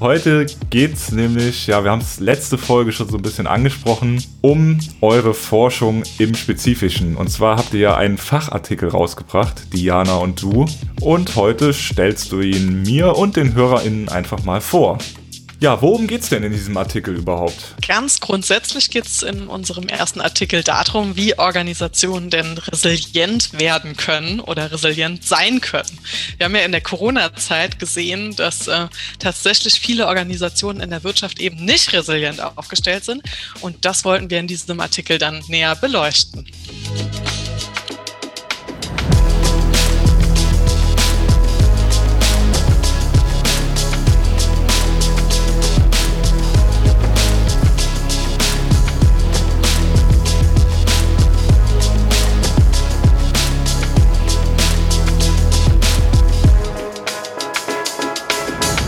Heute geht's nämlich, ja, wir haben es letzte Folge schon so ein bisschen angesprochen, um eure Forschung im Spezifischen. Und zwar habt ihr ja einen Fachartikel rausgebracht, Diana und du. Und heute stellst du ihn mir und den HörerInnen einfach mal vor. Ja, worum geht es denn in diesem Artikel überhaupt? Ganz grundsätzlich geht es in unserem ersten Artikel darum, wie Organisationen denn resilient werden können oder resilient sein können. Wir haben ja in der Corona-Zeit gesehen, dass äh, tatsächlich viele Organisationen in der Wirtschaft eben nicht resilient aufgestellt sind. Und das wollten wir in diesem Artikel dann näher beleuchten.